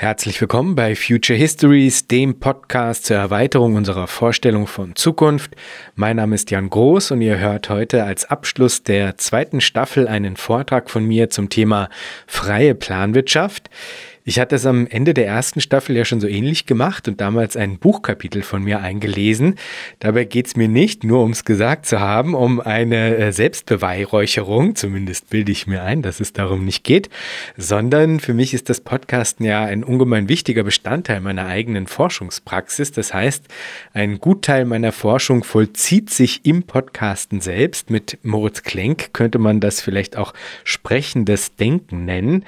Herzlich willkommen bei Future Histories, dem Podcast zur Erweiterung unserer Vorstellung von Zukunft. Mein Name ist Jan Groß und ihr hört heute als Abschluss der zweiten Staffel einen Vortrag von mir zum Thema freie Planwirtschaft. Ich hatte es am Ende der ersten Staffel ja schon so ähnlich gemacht und damals ein Buchkapitel von mir eingelesen. Dabei geht es mir nicht, nur ums gesagt zu haben, um eine äh, Selbstbeweihräucherung, zumindest bilde ich mir ein, dass es darum nicht geht, sondern für mich ist das Podcasten ja ein ungemein wichtiger Bestandteil meiner eigenen Forschungspraxis. Das heißt, ein Gutteil meiner Forschung vollzieht sich im Podcasten selbst. Mit Moritz Klenk könnte man das vielleicht auch sprechendes Denken nennen.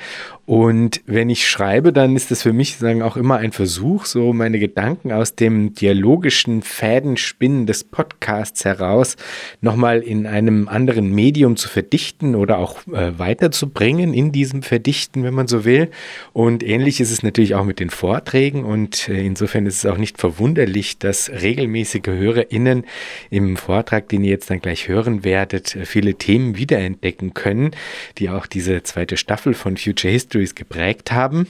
Und wenn ich schreibe, dann ist das für mich sagen auch immer ein Versuch, so meine Gedanken aus dem dialogischen Fädenspinnen des Podcasts heraus nochmal in einem anderen Medium zu verdichten oder auch äh, weiterzubringen in diesem Verdichten, wenn man so will. Und ähnlich ist es natürlich auch mit den Vorträgen und äh, insofern ist es auch nicht verwunderlich, dass regelmäßige HörerInnen im Vortrag, den ihr jetzt dann gleich hören werdet, äh, viele Themen wiederentdecken können, die auch diese zweite Staffel von Future History Stories geprägt haben.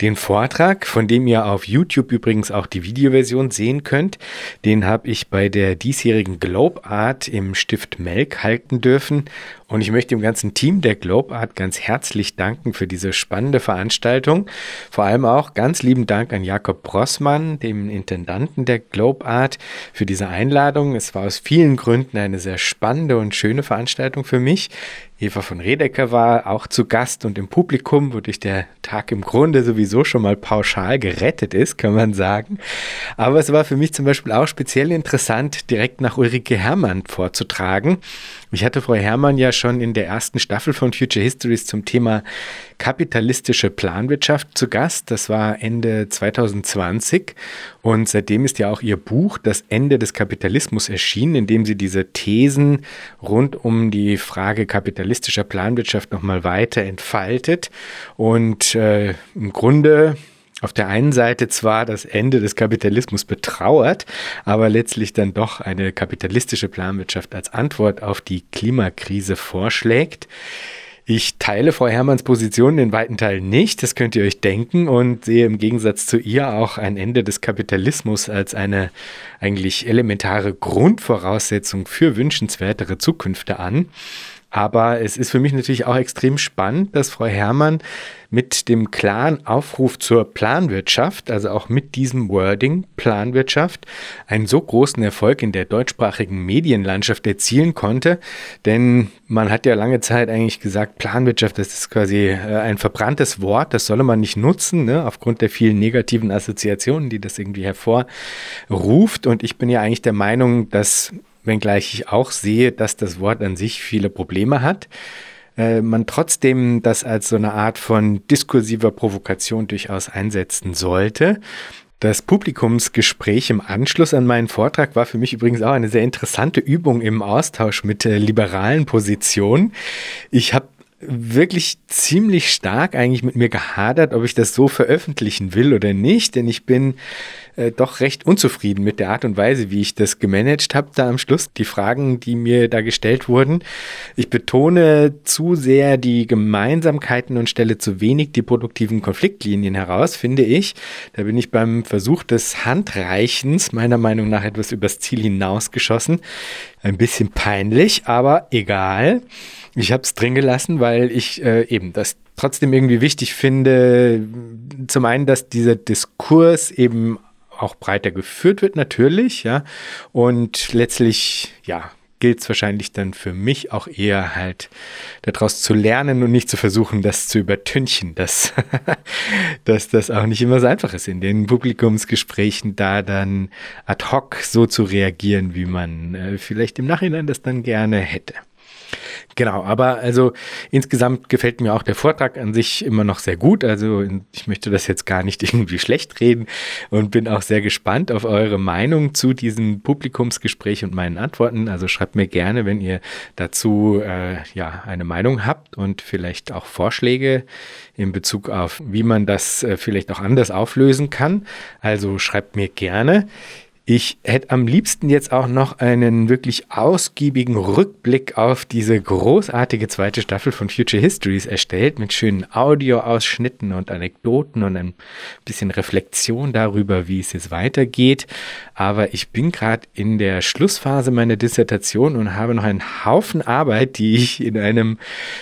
Den Vortrag, von dem ihr auf YouTube übrigens auch die Videoversion sehen könnt, den habe ich bei der diesjährigen Globe Art im Stift Melk halten dürfen. Und ich möchte dem ganzen Team der Globe Art ganz herzlich danken für diese spannende Veranstaltung. Vor allem auch ganz lieben Dank an Jakob Brossmann, dem Intendanten der Globe Art, für diese Einladung. Es war aus vielen Gründen eine sehr spannende und schöne Veranstaltung für mich. Eva von Redecker war auch zu Gast und im Publikum, wodurch der Tag im Grunde sowieso schon mal pauschal gerettet ist, kann man sagen. Aber es war für mich zum Beispiel auch speziell interessant, direkt nach Ulrike Herrmann vorzutragen. Ich hatte Frau Herrmann ja schon in der ersten Staffel von Future Histories zum Thema kapitalistische Planwirtschaft zu Gast. Das war Ende 2020 und seitdem ist ja auch ihr Buch Das Ende des Kapitalismus erschienen, in dem sie diese Thesen rund um die Frage kapitalistischer Planwirtschaft nochmal weiter entfaltet und äh, im Grunde auf der einen Seite zwar das Ende des Kapitalismus betrauert, aber letztlich dann doch eine kapitalistische Planwirtschaft als Antwort auf die Klimakrise vorschlägt. Ich teile Frau Hermanns Position in weiten Teilen nicht, das könnt ihr euch denken, und sehe im Gegensatz zu ihr auch ein Ende des Kapitalismus als eine eigentlich elementare Grundvoraussetzung für wünschenswertere Zukünfte an. Aber es ist für mich natürlich auch extrem spannend, dass Frau Herrmann mit dem klaren Aufruf zur Planwirtschaft, also auch mit diesem Wording Planwirtschaft, einen so großen Erfolg in der deutschsprachigen Medienlandschaft erzielen konnte. Denn man hat ja lange Zeit eigentlich gesagt, Planwirtschaft, das ist quasi äh, ein verbranntes Wort, das solle man nicht nutzen, ne, aufgrund der vielen negativen Assoziationen, die das irgendwie hervorruft. Und ich bin ja eigentlich der Meinung, dass wenngleich ich auch sehe, dass das Wort an sich viele Probleme hat, äh, man trotzdem das als so eine Art von diskursiver Provokation durchaus einsetzen sollte. Das Publikumsgespräch im Anschluss an meinen Vortrag war für mich übrigens auch eine sehr interessante Übung im Austausch mit äh, liberalen Positionen. Ich habe wirklich ziemlich stark eigentlich mit mir gehadert, ob ich das so veröffentlichen will oder nicht, denn ich bin äh, doch recht unzufrieden mit der Art und Weise, wie ich das gemanagt habe da am Schluss, die Fragen, die mir da gestellt wurden. Ich betone zu sehr die Gemeinsamkeiten und stelle zu wenig die produktiven Konfliktlinien heraus, finde ich. Da bin ich beim Versuch des Handreichens meiner Meinung nach etwas übers Ziel hinausgeschossen. Ein bisschen peinlich, aber egal. Ich habe es drin gelassen, weil ich äh, eben das trotzdem irgendwie wichtig finde. Zum einen, dass dieser Diskurs eben auch breiter geführt wird, natürlich, ja. Und letztlich, ja, gilt es wahrscheinlich dann für mich auch eher halt daraus zu lernen und nicht zu versuchen, das zu übertünchen, dass, dass das auch nicht immer so einfach ist, in den Publikumsgesprächen da dann ad hoc so zu reagieren, wie man äh, vielleicht im Nachhinein das dann gerne hätte. Genau, aber also insgesamt gefällt mir auch der Vortrag an sich immer noch sehr gut. Also ich möchte das jetzt gar nicht irgendwie schlecht reden und bin auch sehr gespannt auf eure Meinung zu diesem Publikumsgespräch und meinen Antworten. Also schreibt mir gerne, wenn ihr dazu äh, ja eine Meinung habt und vielleicht auch Vorschläge in Bezug auf, wie man das äh, vielleicht auch anders auflösen kann. Also schreibt mir gerne. Ich hätte am liebsten jetzt auch noch einen wirklich ausgiebigen Rückblick auf diese großartige zweite Staffel von Future Histories erstellt mit schönen Audioausschnitten und Anekdoten und ein bisschen Reflexion darüber, wie es jetzt weitergeht. Aber ich bin gerade in der Schlussphase meiner Dissertation und habe noch einen Haufen Arbeit, die ich in einem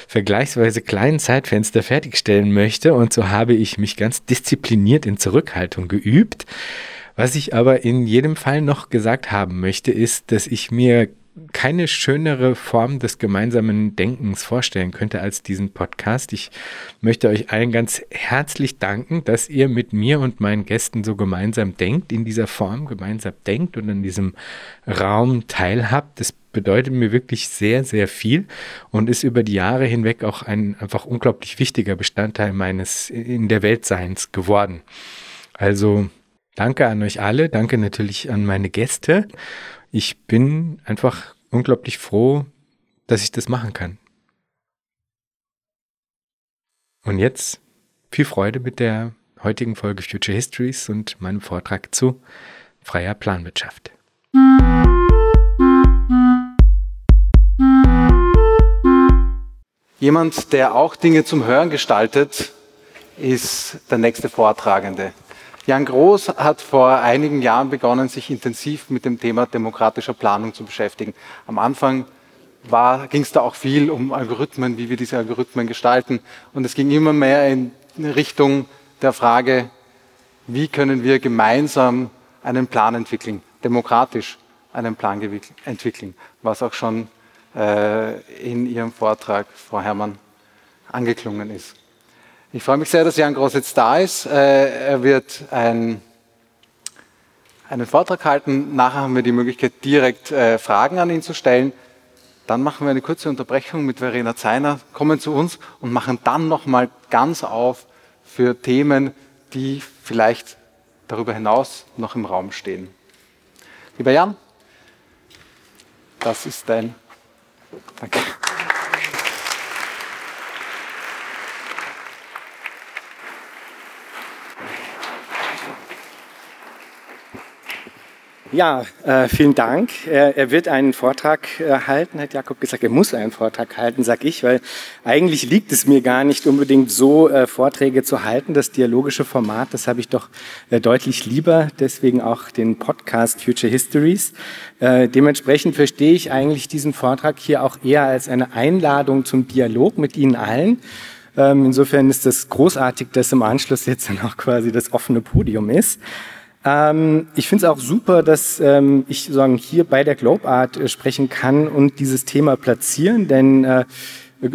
vergleichsweise kleinen Zeitfenster fertigstellen möchte. Und so habe ich mich ganz diszipliniert in Zurückhaltung geübt. Was ich aber in jedem Fall noch gesagt haben möchte, ist, dass ich mir keine schönere Form des gemeinsamen Denkens vorstellen könnte als diesen Podcast. Ich möchte euch allen ganz herzlich danken, dass ihr mit mir und meinen Gästen so gemeinsam denkt, in dieser Form gemeinsam denkt und in diesem Raum teilhabt. Das bedeutet mir wirklich sehr, sehr viel und ist über die Jahre hinweg auch ein einfach unglaublich wichtiger Bestandteil meines in der Weltseins geworden. Also Danke an euch alle, danke natürlich an meine Gäste. Ich bin einfach unglaublich froh, dass ich das machen kann. Und jetzt viel Freude mit der heutigen Folge Future Histories und meinem Vortrag zu freier Planwirtschaft. Jemand, der auch Dinge zum Hören gestaltet, ist der nächste Vortragende. Jan Groß hat vor einigen Jahren begonnen, sich intensiv mit dem Thema demokratischer Planung zu beschäftigen. Am Anfang ging es da auch viel um Algorithmen, wie wir diese Algorithmen gestalten. Und es ging immer mehr in Richtung der Frage, wie können wir gemeinsam einen Plan entwickeln, demokratisch einen Plan entwickeln, was auch schon äh, in Ihrem Vortrag, Frau Herrmann, angeklungen ist. Ich freue mich sehr, dass Jan Groß jetzt da ist. Äh, er wird ein, einen Vortrag halten. Nachher haben wir die Möglichkeit, direkt äh, Fragen an ihn zu stellen. Dann machen wir eine kurze Unterbrechung mit Verena Zeiner, kommen zu uns und machen dann nochmal ganz auf für Themen, die vielleicht darüber hinaus noch im Raum stehen. Lieber Jan, das ist dein. Danke. Ja, äh, vielen Dank. Er, er, wird einen Vortrag äh, halten, hat Jakob gesagt, er muss einen Vortrag halten, sag ich, weil eigentlich liegt es mir gar nicht unbedingt so, äh, Vorträge zu halten. Das dialogische Format, das habe ich doch äh, deutlich lieber, deswegen auch den Podcast Future Histories. Äh, dementsprechend verstehe ich eigentlich diesen Vortrag hier auch eher als eine Einladung zum Dialog mit Ihnen allen. Ähm, insofern ist es großartig, dass im Anschluss jetzt dann auch quasi das offene Podium ist. Ähm, ich finde es auch super, dass ähm, ich sagen, hier bei der Globe Art äh, sprechen kann und dieses Thema platzieren, denn äh,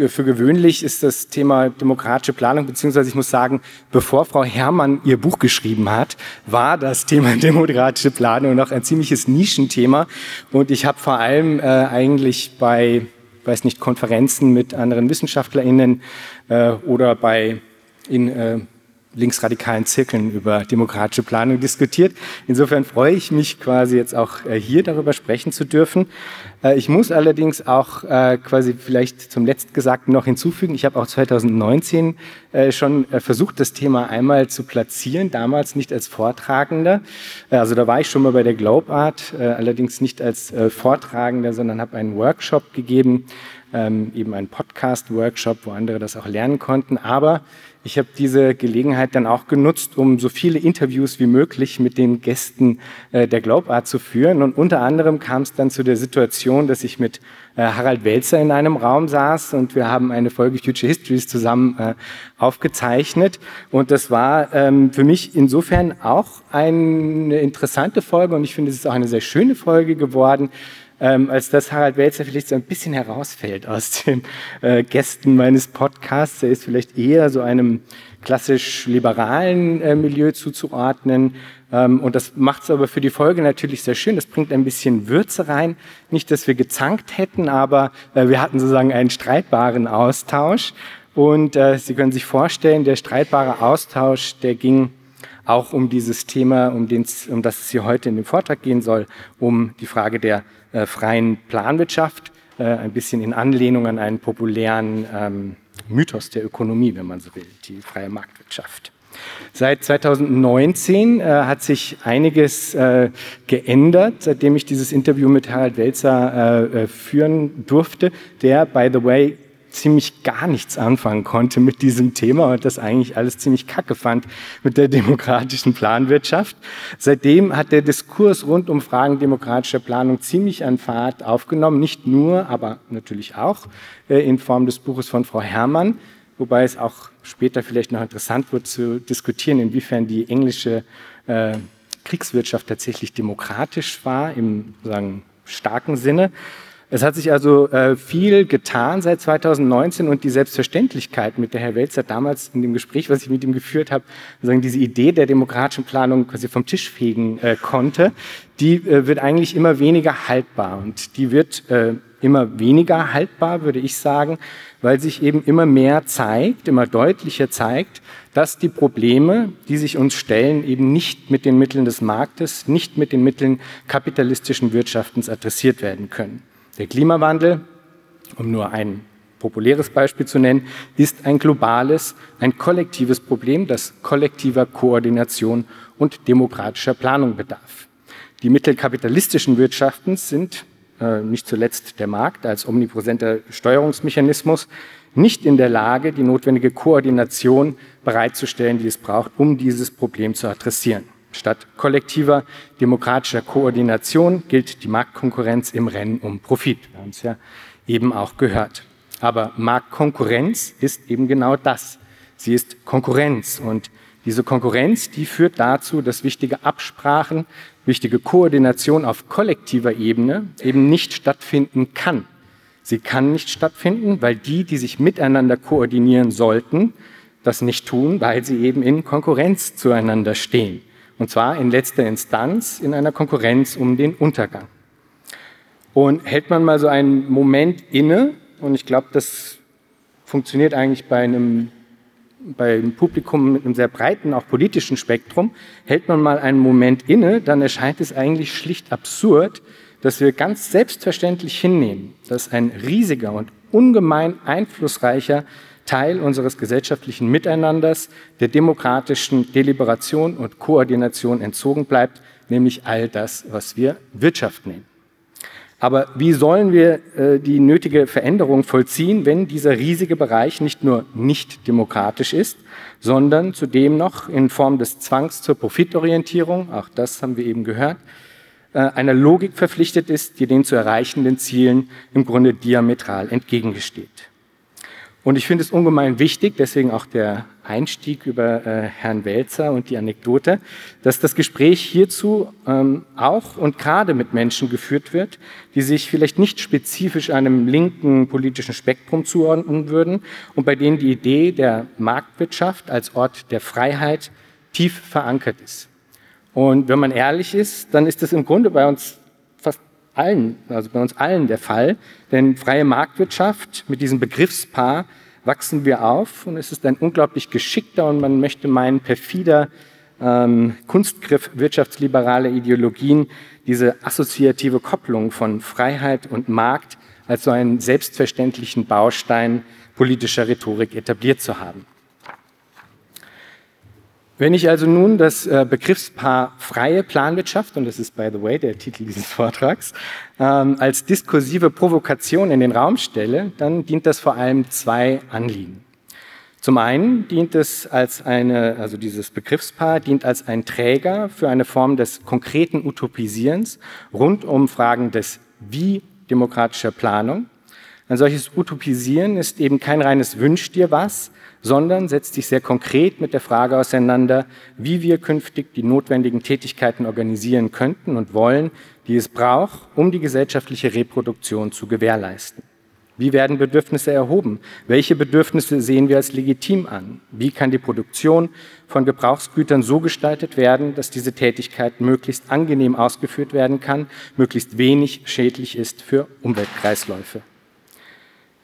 für gewöhnlich ist das Thema demokratische Planung, beziehungsweise ich muss sagen, bevor Frau Herrmann ihr Buch geschrieben hat, war das Thema demokratische Planung noch ein ziemliches Nischenthema. Und ich habe vor allem äh, eigentlich bei, weiß nicht, Konferenzen mit anderen WissenschaftlerInnen äh, oder bei in äh, linksradikalen Zirkeln über demokratische Planung diskutiert. Insofern freue ich mich quasi jetzt auch äh, hier darüber sprechen zu dürfen. Äh, ich muss allerdings auch äh, quasi vielleicht zum Letztgesagten noch hinzufügen. Ich habe auch 2019 schon versucht, das Thema einmal zu platzieren, damals nicht als Vortragender. Also da war ich schon mal bei der Globe Art, allerdings nicht als Vortragender, sondern habe einen Workshop gegeben, ähm, eben einen Podcast-Workshop, wo andere das auch lernen konnten. Aber ich habe diese Gelegenheit dann auch genutzt, um so viele Interviews wie möglich mit den Gästen äh, der Glaubart zu führen. Und unter anderem kam es dann zu der Situation, dass ich mit äh, Harald Welzer in einem Raum saß und wir haben eine Folge Future Histories zusammen äh, aufgezeichnet. Und das war ähm, für mich insofern auch eine interessante Folge und ich finde, es ist auch eine sehr schöne Folge geworden ähm, als dass Harald Welzer vielleicht so ein bisschen herausfällt aus den äh, Gästen meines Podcasts. Er ist vielleicht eher so einem klassisch liberalen äh, Milieu zuzuordnen. Ähm, und das macht es aber für die Folge natürlich sehr schön. Das bringt ein bisschen Würze rein. Nicht, dass wir gezankt hätten, aber äh, wir hatten sozusagen einen streitbaren Austausch. Und äh, Sie können sich vorstellen, der streitbare Austausch, der ging auch um dieses Thema, um, den, um das es hier heute in dem Vortrag gehen soll, um die Frage der äh, freien Planwirtschaft, äh, ein bisschen in Anlehnung an einen populären ähm, Mythos der Ökonomie, wenn man so will, die freie Marktwirtschaft. Seit 2019 äh, hat sich einiges äh, geändert, seitdem ich dieses Interview mit Harald Welzer äh, äh führen durfte, der, by the way, ziemlich gar nichts anfangen konnte mit diesem Thema und das eigentlich alles ziemlich kacke fand mit der demokratischen Planwirtschaft. Seitdem hat der Diskurs rund um Fragen demokratischer Planung ziemlich an Fahrt aufgenommen, nicht nur, aber natürlich auch äh, in Form des Buches von Frau Herrmann, wobei es auch später vielleicht noch interessant wird zu diskutieren, inwiefern die englische äh, Kriegswirtschaft tatsächlich demokratisch war im sagen, starken Sinne. Es hat sich also äh, viel getan seit 2019 und die Selbstverständlichkeit, mit der Herr Welzer damals in dem Gespräch, was ich mit ihm geführt habe, sagen, diese Idee der demokratischen Planung quasi vom Tisch fegen äh, konnte, die äh, wird eigentlich immer weniger haltbar und die wird äh, immer weniger haltbar, würde ich sagen, weil sich eben immer mehr zeigt, immer deutlicher zeigt, dass die Probleme, die sich uns stellen, eben nicht mit den Mitteln des Marktes, nicht mit den Mitteln kapitalistischen Wirtschaftens adressiert werden können. Der Klimawandel, um nur ein populäres Beispiel zu nennen, ist ein globales, ein kollektives Problem, das kollektiver Koordination und demokratischer Planung bedarf. Die Mittel kapitalistischen Wirtschaftens sind, äh, nicht zuletzt der Markt als omnipräsenter Steuerungsmechanismus, nicht in der Lage, die notwendige Koordination bereitzustellen, die es braucht, um dieses Problem zu adressieren. Statt kollektiver demokratischer Koordination gilt die Marktkonkurrenz im Rennen um Profit. Wir haben es ja eben auch gehört. Aber Marktkonkurrenz ist eben genau das. Sie ist Konkurrenz und diese Konkurrenz, die führt dazu, dass wichtige Absprachen, wichtige Koordination auf kollektiver Ebene eben nicht stattfinden kann. Sie kann nicht stattfinden, weil die, die sich miteinander koordinieren sollten, das nicht tun, weil sie eben in Konkurrenz zueinander stehen. Und zwar in letzter Instanz in einer Konkurrenz um den Untergang. Und hält man mal so einen Moment inne, und ich glaube, das funktioniert eigentlich bei einem, bei einem Publikum mit einem sehr breiten, auch politischen Spektrum, hält man mal einen Moment inne, dann erscheint es eigentlich schlicht absurd, dass wir ganz selbstverständlich hinnehmen, dass ein riesiger und ungemein einflussreicher Teil unseres gesellschaftlichen Miteinanders der demokratischen Deliberation und Koordination entzogen bleibt, nämlich all das, was wir Wirtschaft nennen. Aber wie sollen wir äh, die nötige Veränderung vollziehen, wenn dieser riesige Bereich nicht nur nicht demokratisch ist, sondern zudem noch in Form des Zwangs zur Profitorientierung, auch das haben wir eben gehört, einer Logik verpflichtet ist, die den zu erreichenden Zielen im Grunde diametral entgegengesteht. Und ich finde es ungemein wichtig, deswegen auch der Einstieg über äh, Herrn Welzer und die Anekdote, dass das Gespräch hierzu ähm, auch und gerade mit Menschen geführt wird, die sich vielleicht nicht spezifisch einem linken politischen Spektrum zuordnen würden und bei denen die Idee der Marktwirtschaft als Ort der Freiheit tief verankert ist. Und wenn man ehrlich ist, dann ist das im Grunde bei uns allen, also bei uns allen der Fall. Denn freie Marktwirtschaft mit diesem Begriffspaar wachsen wir auf und es ist ein unglaublich geschickter und man möchte meinen perfider ähm, Kunstgriff wirtschaftsliberaler Ideologien, diese assoziative Kopplung von Freiheit und Markt als so einen selbstverständlichen Baustein politischer Rhetorik etabliert zu haben. Wenn ich also nun das äh, Begriffspaar freie Planwirtschaft, und das ist, by the way, der Titel dieses Vortrags, ähm, als diskursive Provokation in den Raum stelle, dann dient das vor allem zwei Anliegen. Zum einen dient es als eine, also dieses Begriffspaar dient als ein Träger für eine Form des konkreten Utopisierens rund um Fragen des Wie demokratischer Planung. Ein solches Utopisieren ist eben kein reines Wünsch dir was, sondern setzt sich sehr konkret mit der Frage auseinander, wie wir künftig die notwendigen Tätigkeiten organisieren könnten und wollen, die es braucht, um die gesellschaftliche Reproduktion zu gewährleisten. Wie werden Bedürfnisse erhoben? Welche Bedürfnisse sehen wir als legitim an? Wie kann die Produktion von Gebrauchsgütern so gestaltet werden, dass diese Tätigkeit möglichst angenehm ausgeführt werden kann, möglichst wenig schädlich ist für Umweltkreisläufe?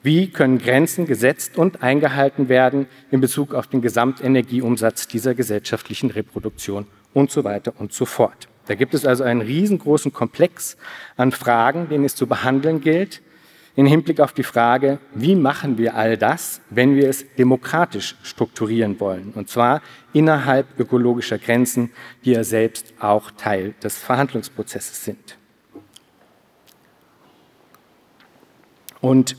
Wie können Grenzen gesetzt und eingehalten werden in Bezug auf den Gesamtenergieumsatz dieser gesellschaftlichen Reproduktion und so weiter und so fort. Da gibt es also einen riesengroßen Komplex an Fragen, den es zu behandeln gilt, in Hinblick auf die Frage, wie machen wir all das, wenn wir es demokratisch strukturieren wollen, und zwar innerhalb ökologischer Grenzen, die ja selbst auch Teil des Verhandlungsprozesses sind. Und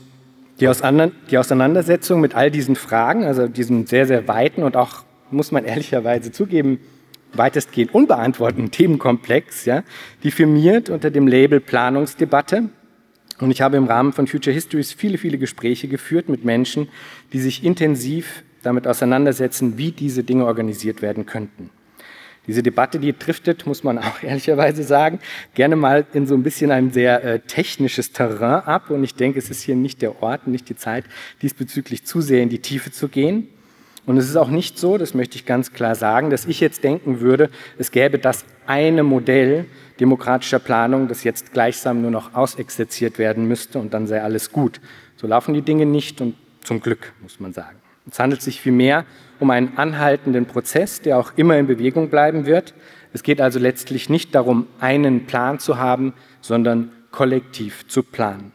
die, Auseinandersetzung mit all diesen Fragen, also diesem sehr, sehr weiten und auch, muss man ehrlicherweise zugeben, weitestgehend unbeantworteten Themenkomplex, ja, die firmiert unter dem Label Planungsdebatte. Und ich habe im Rahmen von Future Histories viele, viele Gespräche geführt mit Menschen, die sich intensiv damit auseinandersetzen, wie diese Dinge organisiert werden könnten. Diese Debatte, die driftet, muss man auch ehrlicherweise sagen, gerne mal in so ein bisschen ein sehr äh, technisches Terrain ab. Und ich denke, es ist hier nicht der Ort, nicht die Zeit, diesbezüglich zu sehr in die Tiefe zu gehen. Und es ist auch nicht so, das möchte ich ganz klar sagen, dass ich jetzt denken würde, es gäbe das eine Modell demokratischer Planung, das jetzt gleichsam nur noch ausexerziert werden müsste und dann sei alles gut. So laufen die Dinge nicht und zum Glück, muss man sagen. Es handelt sich vielmehr um einen anhaltenden Prozess, der auch immer in Bewegung bleiben wird. Es geht also letztlich nicht darum, einen Plan zu haben, sondern kollektiv zu planen.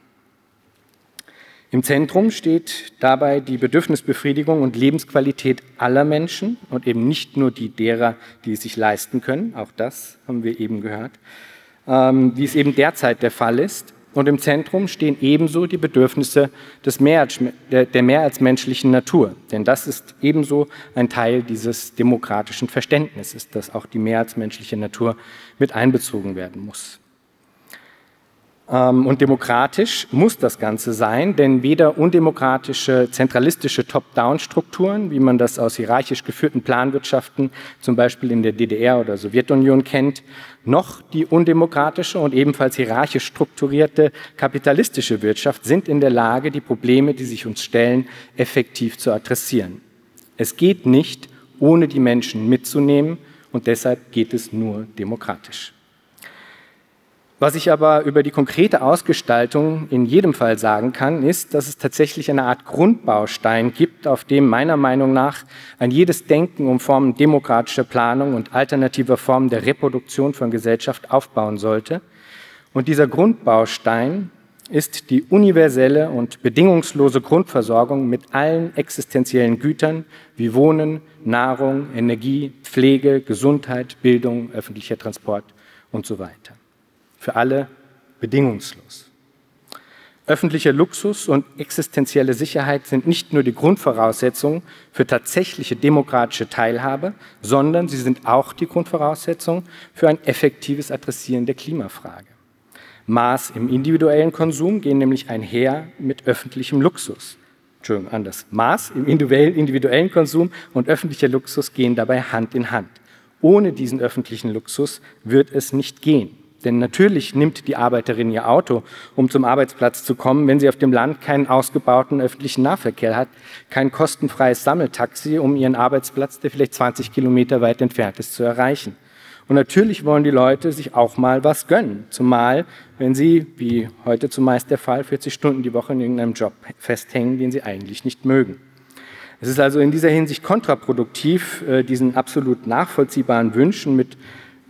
Im Zentrum steht dabei die Bedürfnisbefriedigung und Lebensqualität aller Menschen und eben nicht nur die derer, die es sich leisten können. Auch das haben wir eben gehört, ähm, wie es eben derzeit der Fall ist. Und im Zentrum stehen ebenso die Bedürfnisse mehr als, der mehr als menschlichen Natur. Denn das ist ebenso ein Teil dieses demokratischen Verständnisses, dass auch die mehr als menschliche Natur mit einbezogen werden muss. Ähm, und demokratisch muss das Ganze sein, denn weder undemokratische, zentralistische Top-Down-Strukturen, wie man das aus hierarchisch geführten Planwirtschaften zum Beispiel in der DDR oder Sowjetunion kennt, noch die undemokratische und ebenfalls hierarchisch strukturierte kapitalistische Wirtschaft sind in der Lage, die Probleme, die sich uns stellen, effektiv zu adressieren. Es geht nicht, ohne die Menschen mitzunehmen und deshalb geht es nur demokratisch. Was ich aber über die konkrete Ausgestaltung in jedem Fall sagen kann, ist, dass es tatsächlich eine Art Grundbaustein gibt, auf dem meiner Meinung nach ein jedes Denken um Formen demokratischer Planung und alternativer Formen der Reproduktion von Gesellschaft aufbauen sollte. Und dieser Grundbaustein ist die universelle und bedingungslose Grundversorgung mit allen existenziellen Gütern wie Wohnen, Nahrung, Energie, Pflege, Gesundheit, Bildung, öffentlicher Transport und so weiter für alle bedingungslos. Öffentlicher Luxus und existenzielle Sicherheit sind nicht nur die Grundvoraussetzung für tatsächliche demokratische Teilhabe, sondern sie sind auch die Grundvoraussetzung für ein effektives Adressieren der Klimafrage. Maß im individuellen Konsum gehen nämlich einher mit öffentlichem Luxus. Entschuldigung, anders. Maß im individuellen Konsum und öffentlicher Luxus gehen dabei Hand in Hand. Ohne diesen öffentlichen Luxus wird es nicht gehen. Denn natürlich nimmt die Arbeiterin ihr Auto, um zum Arbeitsplatz zu kommen, wenn sie auf dem Land keinen ausgebauten öffentlichen Nahverkehr hat, kein kostenfreies Sammeltaxi, um ihren Arbeitsplatz, der vielleicht 20 Kilometer weit entfernt ist, zu erreichen. Und natürlich wollen die Leute sich auch mal was gönnen. Zumal, wenn sie, wie heute zumeist der Fall, 40 Stunden die Woche in irgendeinem Job festhängen, den sie eigentlich nicht mögen. Es ist also in dieser Hinsicht kontraproduktiv, äh, diesen absolut nachvollziehbaren Wünschen mit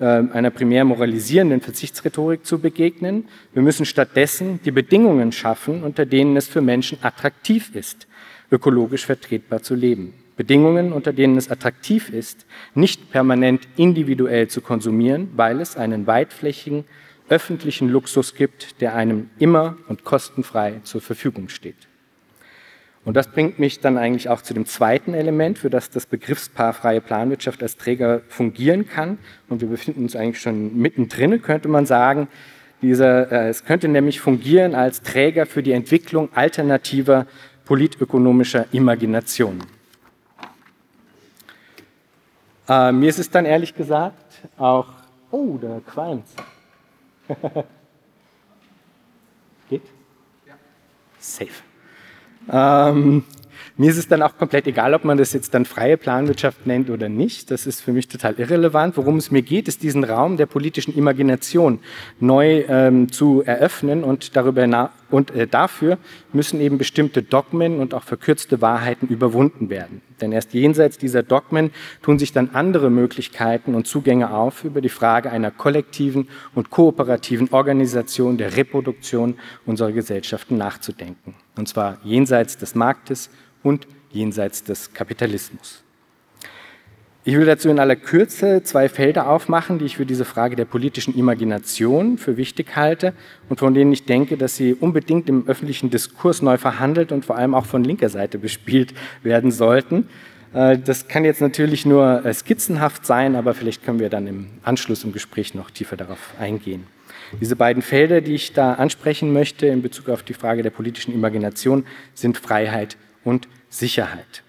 einer primär moralisierenden Verzichtsrhetorik zu begegnen. Wir müssen stattdessen die Bedingungen schaffen, unter denen es für Menschen attraktiv ist, ökologisch vertretbar zu leben. Bedingungen, unter denen es attraktiv ist, nicht permanent individuell zu konsumieren, weil es einen weitflächigen öffentlichen Luxus gibt, der einem immer und kostenfrei zur Verfügung steht. Und das bringt mich dann eigentlich auch zu dem zweiten Element, für das das Begriffspaar freie Planwirtschaft als Träger fungieren kann. Und wir befinden uns eigentlich schon mittendrin, könnte man sagen. Dieser, äh, es könnte nämlich fungieren als Träger für die Entwicklung alternativer politökonomischer Imaginationen. Äh, mir ist es dann ehrlich gesagt auch, oh, da qualmt Geht? Ja. Safe. Ähm, mir ist es dann auch komplett egal, ob man das jetzt dann freie Planwirtschaft nennt oder nicht. Das ist für mich total irrelevant. Worum es mir geht, ist diesen Raum der politischen Imagination neu ähm, zu eröffnen und darüber und äh, dafür müssen eben bestimmte Dogmen und auch verkürzte Wahrheiten überwunden werden. Denn erst jenseits dieser Dogmen tun sich dann andere Möglichkeiten und Zugänge auf, über die Frage einer kollektiven und kooperativen Organisation der Reproduktion unserer Gesellschaften nachzudenken. Und zwar jenseits des Marktes und jenseits des Kapitalismus. Ich will dazu in aller Kürze zwei Felder aufmachen, die ich für diese Frage der politischen Imagination für wichtig halte und von denen ich denke, dass sie unbedingt im öffentlichen Diskurs neu verhandelt und vor allem auch von linker Seite bespielt werden sollten. Äh, das kann jetzt natürlich nur äh, skizzenhaft sein, aber vielleicht können wir dann im Anschluss im Gespräch noch tiefer darauf eingehen. Diese beiden Felder, die ich da ansprechen möchte in Bezug auf die Frage der politischen Imagination, sind Freiheit und Sicherheit.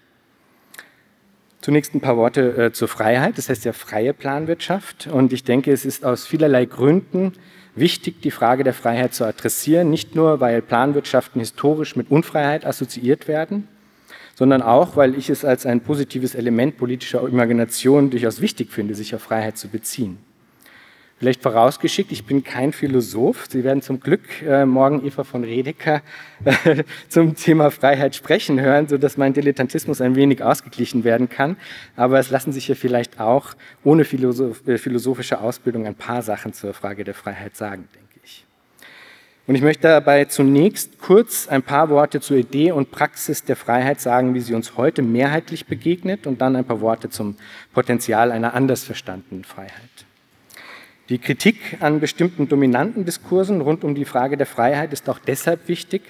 Zunächst ein paar Worte äh, zur Freiheit, das heißt ja freie Planwirtschaft. Und ich denke, es ist aus vielerlei Gründen wichtig, die Frage der Freiheit zu adressieren. Nicht nur, weil Planwirtschaften historisch mit Unfreiheit assoziiert werden, sondern auch, weil ich es als ein positives Element politischer Imagination durchaus wichtig finde, sich auf Freiheit zu beziehen. Vielleicht vorausgeschickt, ich bin kein Philosoph. Sie werden zum Glück äh, morgen Eva von Redeker äh, zum Thema Freiheit sprechen hören, sodass mein Dilettantismus ein wenig ausgeglichen werden kann. Aber es lassen sich ja vielleicht auch ohne äh, philosophische Ausbildung ein paar Sachen zur Frage der Freiheit sagen, denke ich. Und ich möchte dabei zunächst kurz ein paar Worte zur Idee und Praxis der Freiheit sagen, wie sie uns heute mehrheitlich begegnet, und dann ein paar Worte zum Potenzial einer anders verstandenen Freiheit. Die Kritik an bestimmten dominanten Diskursen rund um die Frage der Freiheit ist auch deshalb wichtig,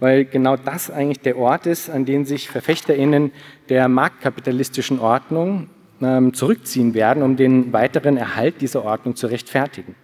weil genau das eigentlich der Ort ist, an den sich Verfechterinnen der marktkapitalistischen Ordnung ähm, zurückziehen werden, um den weiteren Erhalt dieser Ordnung zu rechtfertigen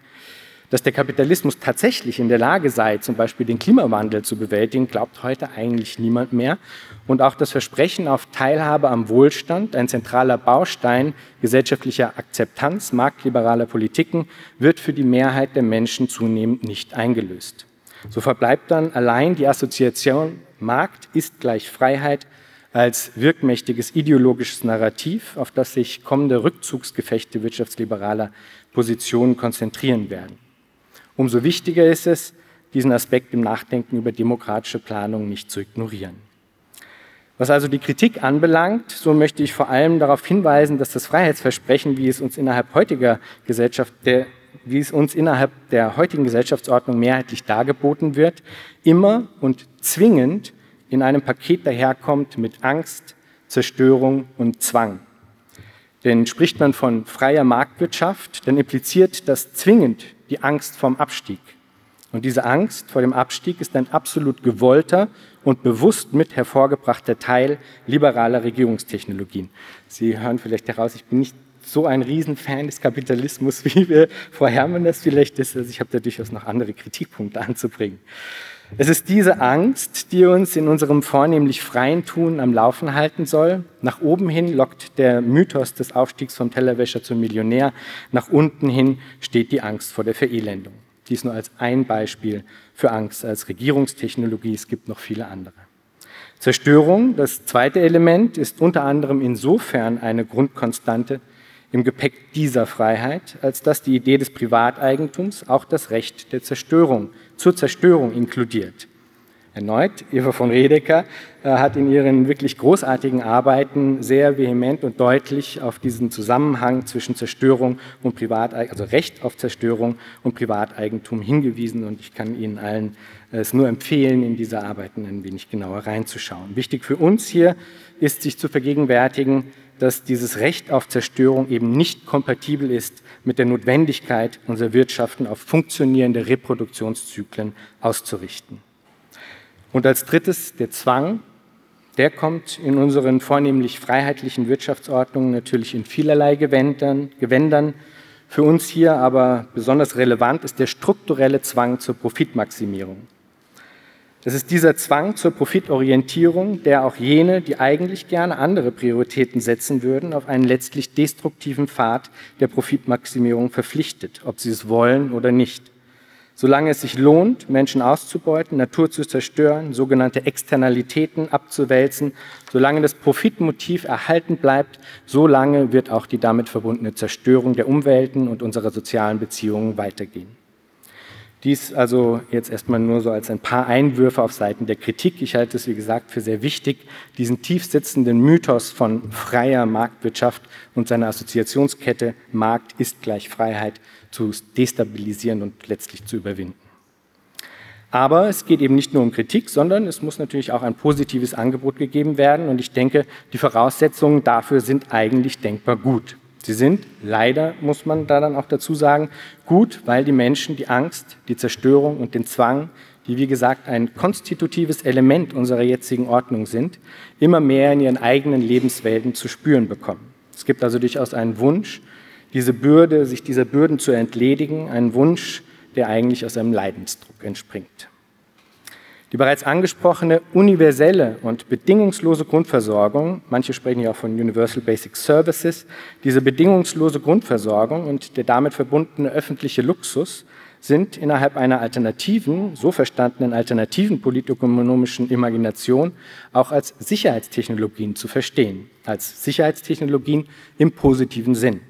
dass der Kapitalismus tatsächlich in der Lage sei, zum Beispiel den Klimawandel zu bewältigen, glaubt heute eigentlich niemand mehr. Und auch das Versprechen auf Teilhabe am Wohlstand, ein zentraler Baustein gesellschaftlicher Akzeptanz marktliberaler Politiken, wird für die Mehrheit der Menschen zunehmend nicht eingelöst. So verbleibt dann allein die Assoziation Markt ist gleich Freiheit als wirkmächtiges ideologisches Narrativ, auf das sich kommende Rückzugsgefechte wirtschaftsliberaler Positionen konzentrieren werden. Umso wichtiger ist es, diesen Aspekt im Nachdenken über demokratische Planung nicht zu ignorieren. Was also die Kritik anbelangt, so möchte ich vor allem darauf hinweisen, dass das Freiheitsversprechen, wie es uns innerhalb heutiger Gesellschaft, der, wie es uns innerhalb der heutigen Gesellschaftsordnung mehrheitlich dargeboten wird, immer und zwingend in einem Paket daherkommt mit Angst, Zerstörung und Zwang. Denn spricht man von freier Marktwirtschaft, dann impliziert das zwingend die Angst vorm Abstieg. Und diese Angst vor dem Abstieg ist ein absolut gewollter und bewusst mit hervorgebrachter Teil liberaler Regierungstechnologien. Sie hören vielleicht heraus, ich bin nicht so ein Riesenfan des Kapitalismus, wie wir Frau Herrmann das vielleicht ist. Also ich habe da durchaus noch andere Kritikpunkte anzubringen. Es ist diese Angst, die uns in unserem vornehmlich freien Tun am Laufen halten soll. Nach oben hin lockt der Mythos des Aufstiegs vom Tellerwäscher zum Millionär. Nach unten hin steht die Angst vor der Verelendung. Dies nur als ein Beispiel für Angst als Regierungstechnologie. Es gibt noch viele andere. Zerstörung, das zweite Element, ist unter anderem insofern eine Grundkonstante im Gepäck dieser Freiheit, als dass die Idee des Privateigentums auch das Recht der Zerstörung zur Zerstörung inkludiert. Erneut, Eva von Redeker äh, hat in ihren wirklich großartigen Arbeiten sehr vehement und deutlich auf diesen Zusammenhang zwischen Zerstörung und Privateigentum, also Recht auf Zerstörung und Privateigentum hingewiesen und ich kann Ihnen allen äh, es nur empfehlen, in diese Arbeiten ein wenig genauer reinzuschauen. Wichtig für uns hier ist, sich zu vergegenwärtigen, dass dieses Recht auf Zerstörung eben nicht kompatibel ist mit der Notwendigkeit, unser Wirtschaften auf funktionierende Reproduktionszyklen auszurichten. Und als drittes der Zwang, der kommt in unseren vornehmlich freiheitlichen Wirtschaftsordnungen natürlich in vielerlei Gewändern. Gewändern. Für uns hier aber besonders relevant ist der strukturelle Zwang zur Profitmaximierung. Das ist dieser Zwang zur Profitorientierung, der auch jene, die eigentlich gerne andere Prioritäten setzen würden, auf einen letztlich destruktiven Pfad der Profitmaximierung verpflichtet, ob sie es wollen oder nicht. Solange es sich lohnt, Menschen auszubeuten, Natur zu zerstören, sogenannte Externalitäten abzuwälzen, solange das Profitmotiv erhalten bleibt, solange wird auch die damit verbundene Zerstörung der Umwelten und unserer sozialen Beziehungen weitergehen. Dies also jetzt erstmal nur so als ein paar Einwürfe auf Seiten der Kritik. Ich halte es, wie gesagt, für sehr wichtig, diesen tiefsitzenden Mythos von freier Marktwirtschaft und seiner Assoziationskette Markt ist gleich Freiheit zu destabilisieren und letztlich zu überwinden. Aber es geht eben nicht nur um Kritik, sondern es muss natürlich auch ein positives Angebot gegeben werden. Und ich denke, die Voraussetzungen dafür sind eigentlich denkbar gut. Sie sind leider, muss man da dann auch dazu sagen, gut, weil die Menschen die Angst, die Zerstörung und den Zwang, die wie gesagt ein konstitutives Element unserer jetzigen Ordnung sind, immer mehr in ihren eigenen Lebenswelten zu spüren bekommen. Es gibt also durchaus einen Wunsch, diese Bürde, sich dieser Bürden zu entledigen, einen Wunsch, der eigentlich aus einem Leidensdruck entspringt. Die bereits angesprochene universelle und bedingungslose Grundversorgung, manche sprechen ja auch von Universal Basic Services, diese bedingungslose Grundversorgung und der damit verbundene öffentliche Luxus sind innerhalb einer alternativen, so verstandenen alternativen politökonomischen Imagination auch als Sicherheitstechnologien zu verstehen, als Sicherheitstechnologien im positiven Sinn.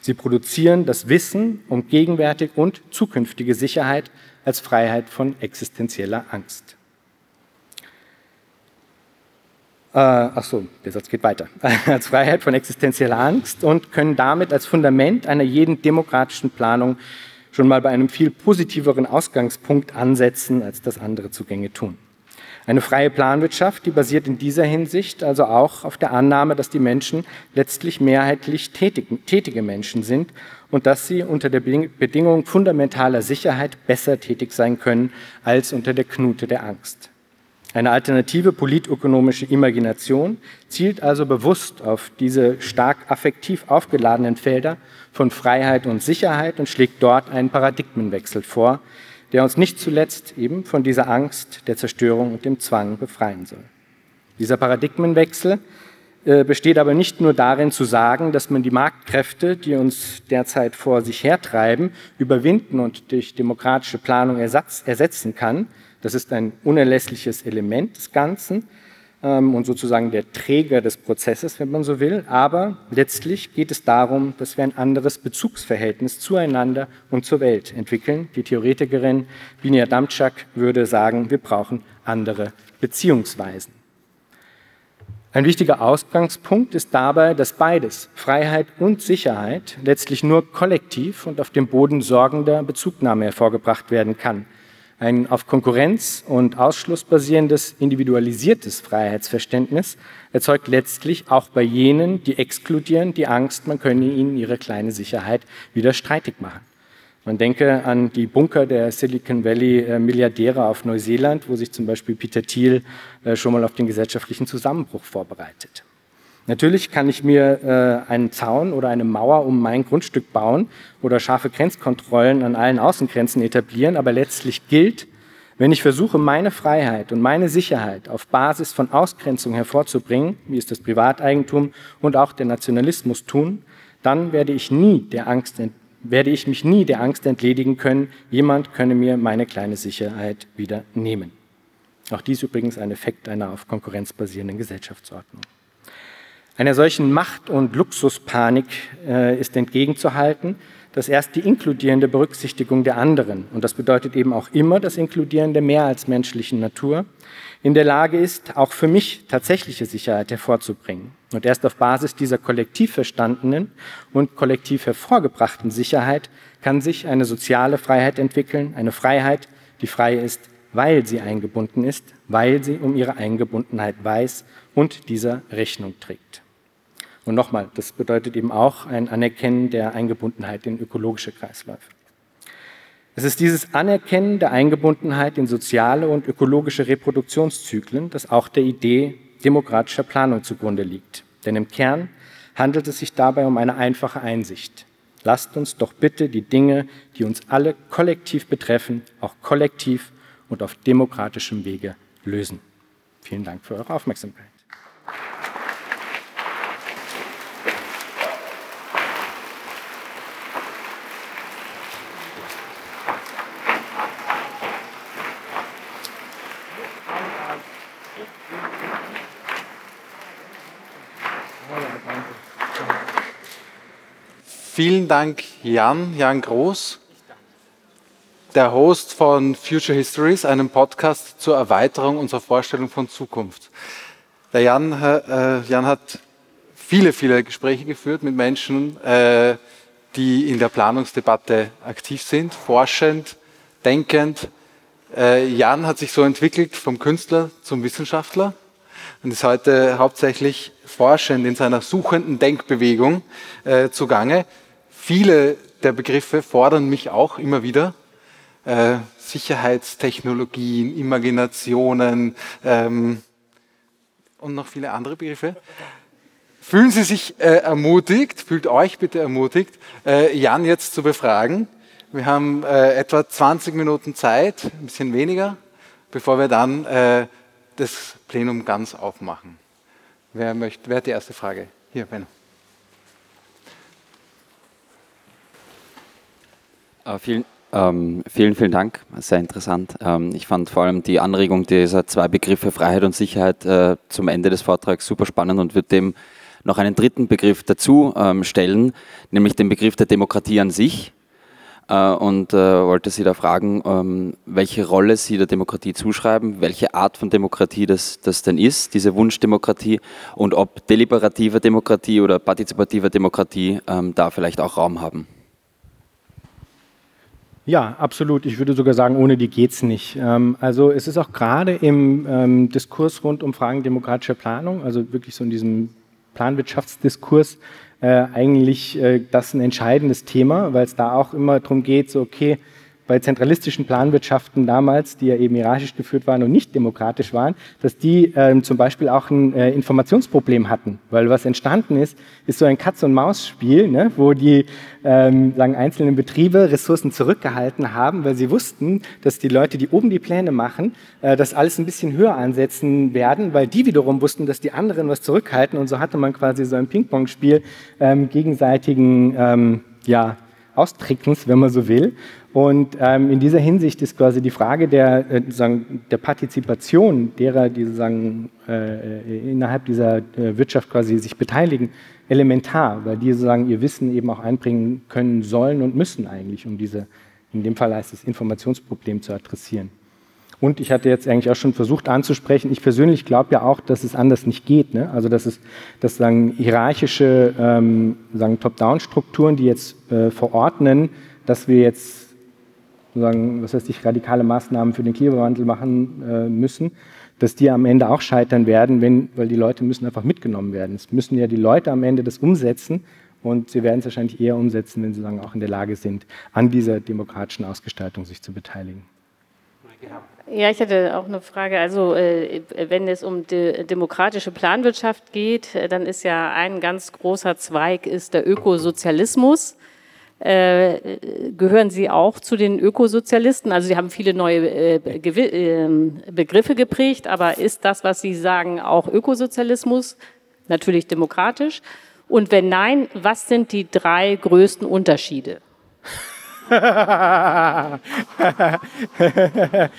Sie produzieren das Wissen um gegenwärtig und zukünftige Sicherheit als Freiheit von existenzieller Angst. Äh, ach so, der Satz geht weiter, als Freiheit von existenzieller Angst und können damit als Fundament einer jeden demokratischen Planung schon mal bei einem viel positiveren Ausgangspunkt ansetzen, als das andere Zugänge tun. Eine freie Planwirtschaft, die basiert in dieser Hinsicht also auch auf der Annahme, dass die Menschen letztlich mehrheitlich tätig, tätige Menschen sind und dass sie unter der Bedingung fundamentaler Sicherheit besser tätig sein können als unter der Knute der Angst. Eine alternative politökonomische Imagination zielt also bewusst auf diese stark affektiv aufgeladenen Felder von Freiheit und Sicherheit und schlägt dort einen Paradigmenwechsel vor, der uns nicht zuletzt eben von dieser Angst, der Zerstörung und dem Zwang befreien soll. Dieser Paradigmenwechsel äh, besteht aber nicht nur darin zu sagen, dass man die Marktkräfte, die uns derzeit vor sich hertreiben, überwinden und durch demokratische Planung ersetzen kann, das ist ein unerlässliches Element des Ganzen ähm, und sozusagen der Träger des Prozesses, wenn man so will. Aber letztlich geht es darum, dass wir ein anderes Bezugsverhältnis zueinander und zur Welt entwickeln. Die Theoretikerin Binia Damczak würde sagen, wir brauchen andere Beziehungsweisen. Ein wichtiger Ausgangspunkt ist dabei, dass beides, Freiheit und Sicherheit, letztlich nur kollektiv und auf dem Boden sorgender Bezugnahme hervorgebracht werden kann. Ein auf Konkurrenz und Ausschluss basierendes, individualisiertes Freiheitsverständnis erzeugt letztlich auch bei jenen, die exkludieren, die Angst, man könne ihnen ihre kleine Sicherheit wieder streitig machen. Man denke an die Bunker der Silicon Valley äh, Milliardäre auf Neuseeland, wo sich zum Beispiel Peter Thiel äh, schon mal auf den gesellschaftlichen Zusammenbruch vorbereitet. Natürlich kann ich mir äh, einen Zaun oder eine Mauer um mein Grundstück bauen oder scharfe Grenzkontrollen an allen Außengrenzen etablieren, aber letztlich gilt, wenn ich versuche, meine Freiheit und meine Sicherheit auf Basis von Ausgrenzung hervorzubringen, wie es das Privateigentum und auch der Nationalismus tun, dann werde ich nie der Angst, werde ich mich nie der Angst entledigen können, jemand könne mir meine kleine Sicherheit wieder nehmen. Auch dies übrigens ein Effekt einer auf Konkurrenz basierenden Gesellschaftsordnung. Einer solchen Macht- und Luxuspanik äh, ist entgegenzuhalten, dass erst die inkludierende Berücksichtigung der anderen, und das bedeutet eben auch immer das Inkludieren der mehr als menschlichen Natur, in der Lage ist, auch für mich tatsächliche Sicherheit hervorzubringen. Und erst auf Basis dieser kollektiv verstandenen und kollektiv hervorgebrachten Sicherheit kann sich eine soziale Freiheit entwickeln, eine Freiheit, die frei ist, weil sie eingebunden ist, weil sie um ihre Eingebundenheit weiß und dieser Rechnung trägt. Und nochmal, das bedeutet eben auch ein Anerkennen der Eingebundenheit in ökologische Kreisläufe. Es ist dieses Anerkennen der Eingebundenheit in soziale und ökologische Reproduktionszyklen, das auch der Idee demokratischer Planung zugrunde liegt. Denn im Kern handelt es sich dabei um eine einfache Einsicht. Lasst uns doch bitte die Dinge, die uns alle kollektiv betreffen, auch kollektiv und auf demokratischem Wege lösen. Vielen Dank für eure Aufmerksamkeit. Vielen Dank, Jan, Jan Groß. der Host von Future Histories, einem Podcast zur Erweiterung unserer Vorstellung von Zukunft. Der Jan, äh, Jan hat viele, viele Gespräche geführt mit Menschen, äh, die in der Planungsdebatte aktiv sind, forschend, denkend. Äh, Jan hat sich so entwickelt vom Künstler zum Wissenschaftler und ist heute hauptsächlich forschend in seiner suchenden Denkbewegung äh, zugange. Viele der Begriffe fordern mich auch immer wieder. Äh, Sicherheitstechnologien, Imaginationen ähm, und noch viele andere Begriffe. Fühlen Sie sich äh, ermutigt, fühlt euch bitte ermutigt, äh, Jan jetzt zu befragen. Wir haben äh, etwa 20 Minuten Zeit, ein bisschen weniger, bevor wir dann äh, das Plenum ganz aufmachen. Wer möchte, wer hat die erste Frage? Hier, Ben. Vielen, ähm, vielen, vielen Dank. Sehr interessant. Ähm, ich fand vor allem die Anregung dieser zwei Begriffe Freiheit und Sicherheit äh, zum Ende des Vortrags super spannend und würde dem noch einen dritten Begriff dazu ähm, stellen, nämlich den Begriff der Demokratie an sich. Äh, und äh, wollte Sie da fragen, ähm, welche Rolle Sie der Demokratie zuschreiben, welche Art von Demokratie das, das denn ist, diese Wunschdemokratie, und ob deliberative Demokratie oder partizipative Demokratie ähm, da vielleicht auch Raum haben. Ja, absolut. Ich würde sogar sagen, ohne die geht's nicht. Ähm, also es ist auch gerade im ähm, Diskurs rund um Fragen demokratischer Planung, also wirklich so in diesem Planwirtschaftsdiskurs äh, eigentlich äh, das ein entscheidendes Thema, weil es da auch immer darum geht, so okay, bei zentralistischen Planwirtschaften damals, die ja eben hierarchisch geführt waren und nicht demokratisch waren, dass die ähm, zum Beispiel auch ein äh, Informationsproblem hatten. Weil was entstanden ist, ist so ein Katz-und-Maus-Spiel, ne, wo die ähm, sagen, einzelnen Betriebe Ressourcen zurückgehalten haben, weil sie wussten, dass die Leute, die oben die Pläne machen, äh, das alles ein bisschen höher ansetzen werden, weil die wiederum wussten, dass die anderen was zurückhalten. Und so hatte man quasi so ein Ping-Pong-Spiel ähm, gegenseitigen ähm, ja, Austrickens, wenn man so will. Und ähm, in dieser Hinsicht ist quasi die Frage der, äh, der Partizipation derer, die sagen, äh, innerhalb dieser äh, Wirtschaft quasi sich beteiligen, elementar, weil die sozusagen ihr Wissen eben auch einbringen können sollen und müssen eigentlich, um diese, in dem Fall heißt es, Informationsproblem zu adressieren. Und ich hatte jetzt eigentlich auch schon versucht anzusprechen, ich persönlich glaube ja auch, dass es anders nicht geht. Ne? Also dass es dass sagen, hierarchische ähm, Top-Down-Strukturen, die jetzt äh, verordnen, dass wir jetzt sozusagen, was heißt ich, radikale Maßnahmen für den Klimawandel machen äh, müssen, dass die am Ende auch scheitern werden, wenn, weil die Leute müssen einfach mitgenommen werden. Es müssen ja die Leute am Ende das umsetzen und sie werden es wahrscheinlich eher umsetzen, wenn sie sagen, auch in der Lage sind, an dieser demokratischen Ausgestaltung sich zu beteiligen. Ja, ich hatte auch eine Frage. Also, äh, wenn es um die demokratische Planwirtschaft geht, äh, dann ist ja ein ganz großer Zweig ist der Ökosozialismus. Äh, gehören Sie auch zu den Ökosozialisten? Also Sie haben viele neue äh, äh, Begriffe geprägt, aber ist das, was Sie sagen, auch Ökosozialismus? Natürlich demokratisch. Und wenn nein, was sind die drei größten Unterschiede?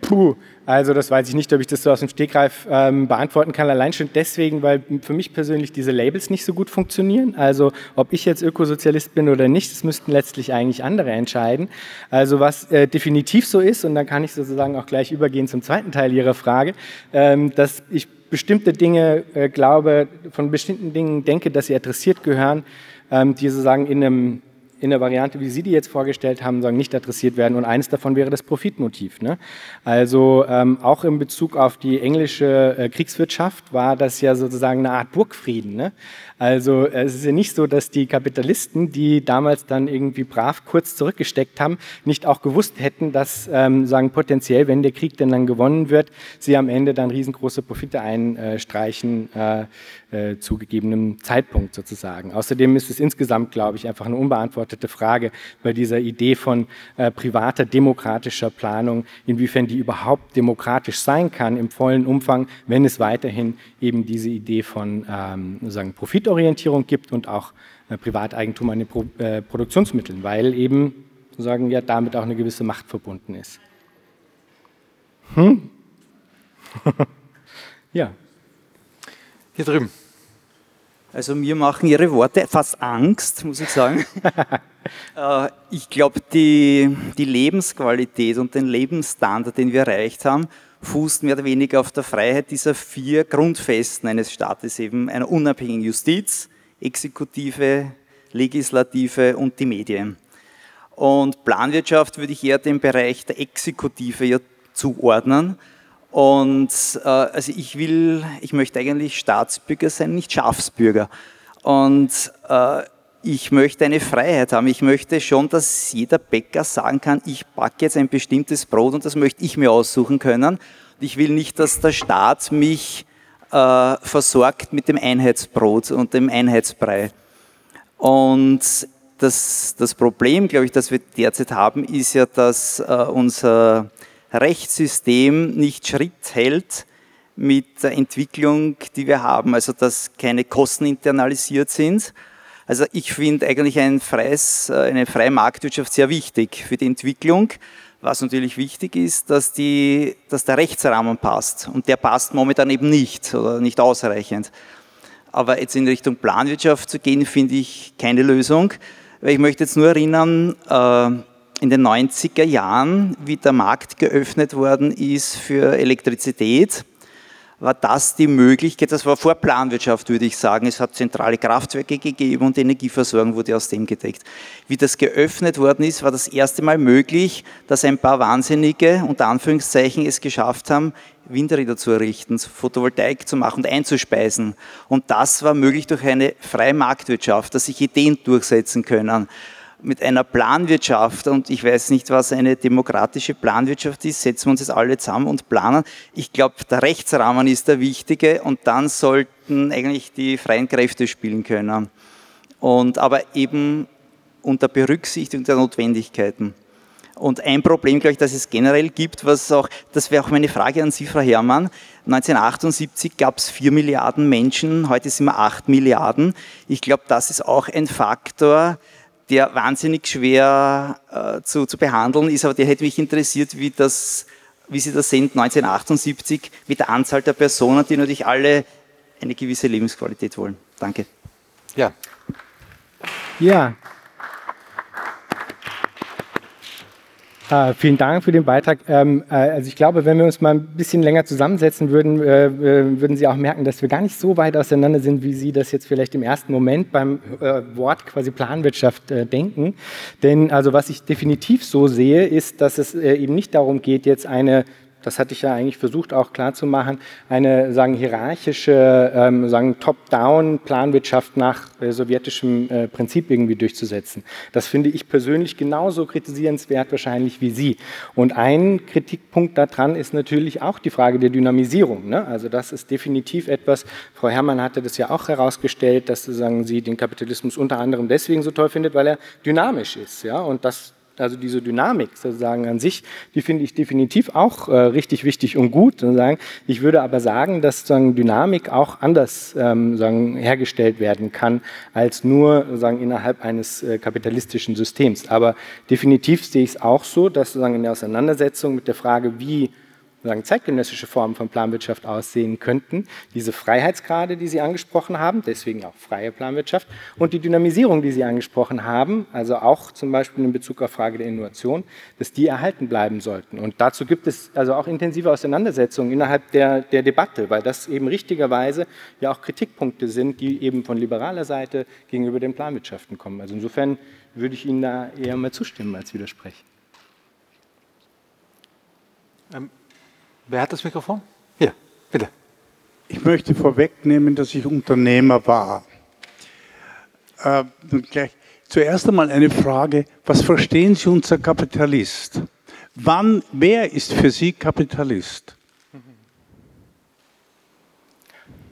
Puh, also das weiß ich nicht, ob ich das so aus dem Stegreif ähm, beantworten kann. Allein schon deswegen, weil für mich persönlich diese Labels nicht so gut funktionieren. Also ob ich jetzt Ökosozialist bin oder nicht, das müssten letztlich eigentlich andere entscheiden. Also was äh, definitiv so ist, und dann kann ich sozusagen auch gleich übergehen zum zweiten Teil Ihrer Frage, ähm, dass ich bestimmte Dinge äh, glaube, von bestimmten Dingen denke, dass sie adressiert gehören, ähm, die sozusagen in einem in der Variante, wie Sie die jetzt vorgestellt haben, sagen, nicht adressiert werden. Und eines davon wäre das Profitmotiv. Ne? Also ähm, auch in Bezug auf die englische äh, Kriegswirtschaft war das ja sozusagen eine Art Burgfrieden. Ne? Also es ist ja nicht so, dass die Kapitalisten, die damals dann irgendwie brav kurz zurückgesteckt haben, nicht auch gewusst hätten, dass ähm, sagen potenziell, wenn der Krieg denn dann gewonnen wird, sie am Ende dann riesengroße Profite einstreichen äh, äh, zu gegebenem Zeitpunkt sozusagen. Außerdem ist es insgesamt, glaube ich, einfach eine unbeantwortete Frage bei dieser Idee von äh, privater demokratischer Planung, inwiefern die überhaupt demokratisch sein kann im vollen Umfang, wenn es weiterhin eben diese Idee von ähm, sagen Profit Profitorientierung gibt und auch äh, Privateigentum an den Pro äh, Produktionsmitteln, weil eben sozusagen ja damit auch eine gewisse Macht verbunden ist. Hm? ja. Hier drüben. Also mir machen Ihre Worte fast Angst, muss ich sagen. Äh, ich glaube, die, die Lebensqualität und den Lebensstandard, den wir erreicht haben, fußt mehr oder weniger auf der Freiheit dieser vier Grundfesten eines Staates, eben einer unabhängigen Justiz, Exekutive, Legislative und die Medien. Und Planwirtschaft würde ich eher dem Bereich der Exekutive ja zuordnen. Und äh, also ich will, ich möchte eigentlich Staatsbürger sein, nicht Schafsbürger. Und äh, ich möchte eine Freiheit haben. Ich möchte schon, dass jeder Bäcker sagen kann, ich backe jetzt ein bestimmtes Brot und das möchte ich mir aussuchen können. Ich will nicht, dass der Staat mich äh, versorgt mit dem Einheitsbrot und dem Einheitsbrei. Und das, das Problem, glaube ich, das wir derzeit haben, ist ja, dass äh, unser Rechtssystem nicht Schritt hält mit der Entwicklung, die wir haben. Also, dass keine Kosten internalisiert sind also ich finde eigentlich ein freies, äh, eine freie Marktwirtschaft sehr wichtig für die Entwicklung. Was natürlich wichtig ist, dass, die, dass der Rechtsrahmen passt. Und der passt momentan eben nicht oder nicht ausreichend. Aber jetzt in Richtung Planwirtschaft zu gehen, finde ich keine Lösung. Weil ich möchte jetzt nur erinnern, äh, in den 90er Jahren, wie der Markt geöffnet worden ist für Elektrizität, war das die Möglichkeit, das war vor Planwirtschaft, würde ich sagen. Es hat zentrale Kraftwerke gegeben und die Energieversorgung wurde aus dem gedeckt. Wie das geöffnet worden ist, war das erste Mal möglich, dass ein paar Wahnsinnige, unter Anführungszeichen, es geschafft haben, Windräder zu errichten, Photovoltaik zu machen und einzuspeisen. Und das war möglich durch eine freie Marktwirtschaft, dass sich Ideen durchsetzen können mit einer Planwirtschaft, und ich weiß nicht, was eine demokratische Planwirtschaft ist, setzen wir uns jetzt alle zusammen und planen. Ich glaube, der Rechtsrahmen ist der wichtige und dann sollten eigentlich die freien Kräfte spielen können. Und aber eben unter Berücksichtigung der Notwendigkeiten. Und ein Problem, glaube ich, das es generell gibt, was auch, das wäre auch meine Frage an Sie, Frau Herrmann. 1978 gab es vier Milliarden Menschen, heute sind wir acht Milliarden. Ich glaube, das ist auch ein Faktor, der wahnsinnig schwer äh, zu, zu behandeln ist, aber der hätte mich interessiert, wie, das, wie Sie das sehen 1978 mit der Anzahl der Personen, die natürlich alle eine gewisse Lebensqualität wollen. Danke. Ja. Ja, Ah, vielen Dank für den Beitrag. Ähm, äh, also ich glaube, wenn wir uns mal ein bisschen länger zusammensetzen würden, äh, äh, würden Sie auch merken, dass wir gar nicht so weit auseinander sind, wie Sie das jetzt vielleicht im ersten Moment beim äh, Wort quasi Planwirtschaft äh, denken. Denn also was ich definitiv so sehe, ist, dass es äh, eben nicht darum geht, jetzt eine das hatte ich ja eigentlich versucht auch klarzumachen, eine sagen, hierarchische, ähm, sagen, Top-Down-Planwirtschaft nach äh, sowjetischem äh, Prinzip irgendwie durchzusetzen. Das finde ich persönlich genauso kritisierenswert wahrscheinlich wie Sie. Und ein Kritikpunkt daran ist natürlich auch die Frage der Dynamisierung. Ne? Also das ist definitiv etwas, Frau Herrmann hatte das ja auch herausgestellt, dass sagen, sie den Kapitalismus unter anderem deswegen so toll findet, weil er dynamisch ist. Ja? Und das also diese Dynamik sozusagen an sich, die finde ich definitiv auch äh, richtig wichtig und gut. Sozusagen. Ich würde aber sagen, dass sozusagen Dynamik auch anders ähm, sozusagen hergestellt werden kann, als nur sozusagen innerhalb eines äh, kapitalistischen Systems. Aber definitiv sehe ich es auch so, dass sozusagen in der Auseinandersetzung mit der Frage, wie sagen, zeitgenössische Formen von Planwirtschaft aussehen könnten. Diese Freiheitsgrade, die Sie angesprochen haben, deswegen auch freie Planwirtschaft, und die Dynamisierung, die Sie angesprochen haben, also auch zum Beispiel in Bezug auf Frage der Innovation, dass die erhalten bleiben sollten. Und dazu gibt es also auch intensive Auseinandersetzungen innerhalb der, der Debatte, weil das eben richtigerweise ja auch Kritikpunkte sind, die eben von liberaler Seite gegenüber den Planwirtschaften kommen. Also insofern würde ich Ihnen da eher mal zustimmen als widersprechen. Ähm, Wer hat das Mikrofon? Hier, bitte. Ich möchte vorwegnehmen, dass ich Unternehmer war. Äh, gleich, zuerst einmal eine Frage, was verstehen Sie unter Kapitalist? Wann, wer ist für Sie Kapitalist?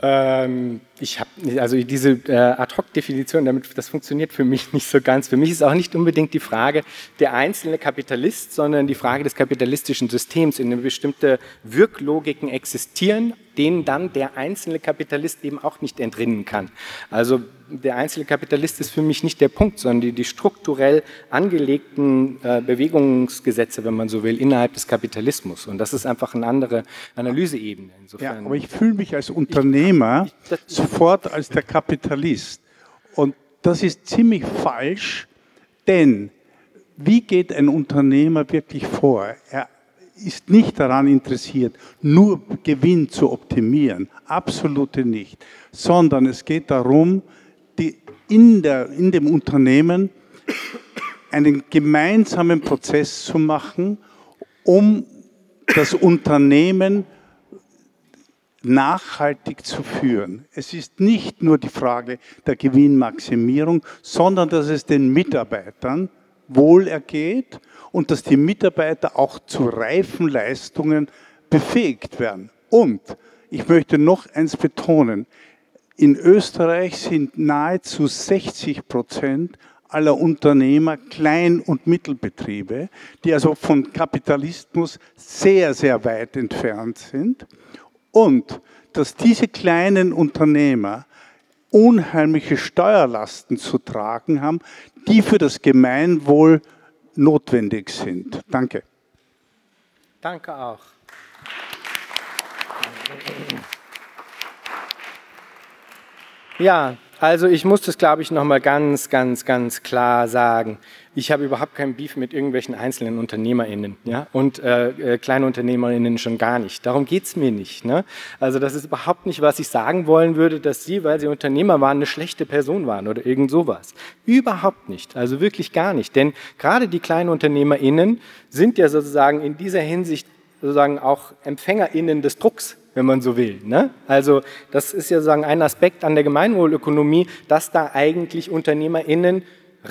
Ähm, ich habe also diese äh, Ad-hoc-Definition, damit das funktioniert für mich nicht so ganz. Für mich ist auch nicht unbedingt die Frage der einzelne Kapitalist, sondern die Frage des kapitalistischen Systems, in dem bestimmte Wirklogiken existieren, denen dann der einzelne Kapitalist eben auch nicht entrinnen kann. Also der einzelne Kapitalist ist für mich nicht der Punkt, sondern die, die strukturell angelegten äh, Bewegungsgesetze, wenn man so will, innerhalb des Kapitalismus. Und das ist einfach eine andere Analyseebene. Insofern. Ja, aber ich fühle mich als Unternehmer ich, ich, sofort als der Kapitalist. Und das ist ziemlich falsch, Denn wie geht ein Unternehmer wirklich vor? Er ist nicht daran interessiert, nur Gewinn zu optimieren, absolut nicht, sondern es geht darum, die in, der, in dem Unternehmen einen gemeinsamen Prozess zu machen, um das Unternehmen nachhaltig zu führen. Es ist nicht nur die Frage der Gewinnmaximierung, sondern dass es den Mitarbeitern wohl ergeht und dass die Mitarbeiter auch zu reifen Leistungen befähigt werden. Und ich möchte noch eins betonen. In Österreich sind nahezu 60 Prozent aller Unternehmer Klein- und Mittelbetriebe, die also von Kapitalismus sehr, sehr weit entfernt sind. Und dass diese kleinen Unternehmer unheimliche Steuerlasten zu tragen haben, die für das Gemeinwohl notwendig sind. Danke. Danke auch. Ja, also ich muss das, glaube ich, nochmal ganz, ganz, ganz klar sagen. Ich habe überhaupt keinen Beef mit irgendwelchen einzelnen UnternehmerInnen ja? und äh, äh, KleinunternehmerInnen schon gar nicht. Darum geht es mir nicht. Ne? Also das ist überhaupt nicht, was ich sagen wollen würde, dass Sie, weil Sie Unternehmer waren, eine schlechte Person waren oder irgend sowas. Überhaupt nicht. Also wirklich gar nicht. Denn gerade die KleinunternehmerInnen sind ja sozusagen in dieser Hinsicht sozusagen auch EmpfängerInnen des Drucks wenn man so will. Ne? Also das ist ja sozusagen ein Aspekt an der Gemeinwohlökonomie, dass da eigentlich UnternehmerInnen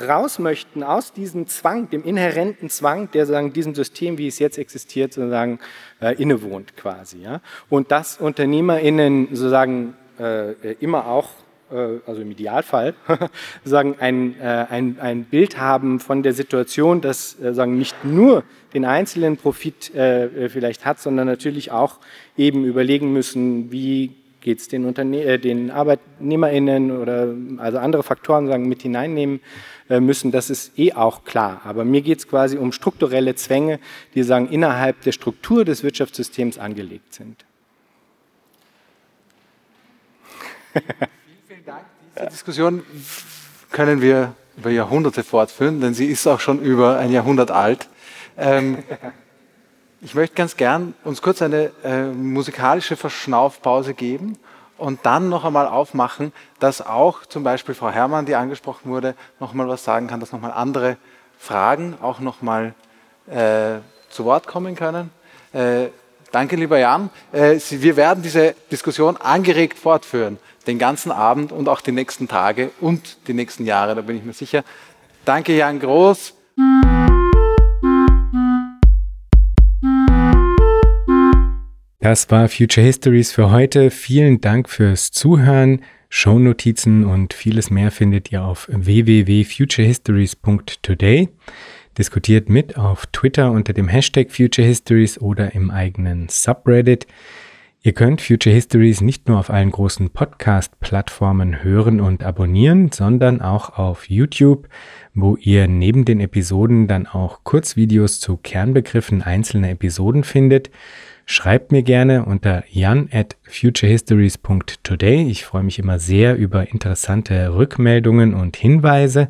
raus möchten aus diesem Zwang, dem inhärenten Zwang, der sozusagen diesem System, wie es jetzt existiert, sozusagen äh, innewohnt quasi. Ja? Und dass UnternehmerInnen sozusagen äh, immer auch also im Idealfall, sagen, ein, äh, ein, ein Bild haben von der Situation, das äh, sagen, nicht nur den einzelnen Profit vielleicht hat, sondern natürlich auch eben überlegen müssen, wie geht es den, Unterne den ArbeitnehmerInnen oder also andere Faktoren sagen, mit hineinnehmen müssen, das ist eh auch klar. Aber mir geht es quasi um strukturelle Zwänge, die sagen, innerhalb der Struktur des Wirtschaftssystems angelegt sind. Die Diskussion können wir über Jahrhunderte fortführen, denn sie ist auch schon über ein Jahrhundert alt. Ähm, ich möchte ganz gern uns kurz eine äh, musikalische Verschnaufpause geben und dann noch einmal aufmachen, dass auch zum Beispiel Frau Herrmann, die angesprochen wurde, noch mal was sagen kann, dass noch mal andere Fragen auch noch mal äh, zu Wort kommen können. Äh, danke, lieber Jan. Äh, wir werden diese Diskussion angeregt fortführen den ganzen Abend und auch die nächsten Tage und die nächsten Jahre, da bin ich mir sicher. Danke, Jan Groß. Das war Future Histories für heute. Vielen Dank fürs Zuhören. Shownotizen und vieles mehr findet ihr auf www.futurehistories.today. Diskutiert mit auf Twitter unter dem Hashtag Future Histories oder im eigenen Subreddit. Ihr könnt Future Histories nicht nur auf allen großen Podcast-Plattformen hören und abonnieren, sondern auch auf YouTube, wo ihr neben den Episoden dann auch Kurzvideos zu Kernbegriffen einzelner Episoden findet. Schreibt mir gerne unter jan at futurehistories.today. Ich freue mich immer sehr über interessante Rückmeldungen und Hinweise.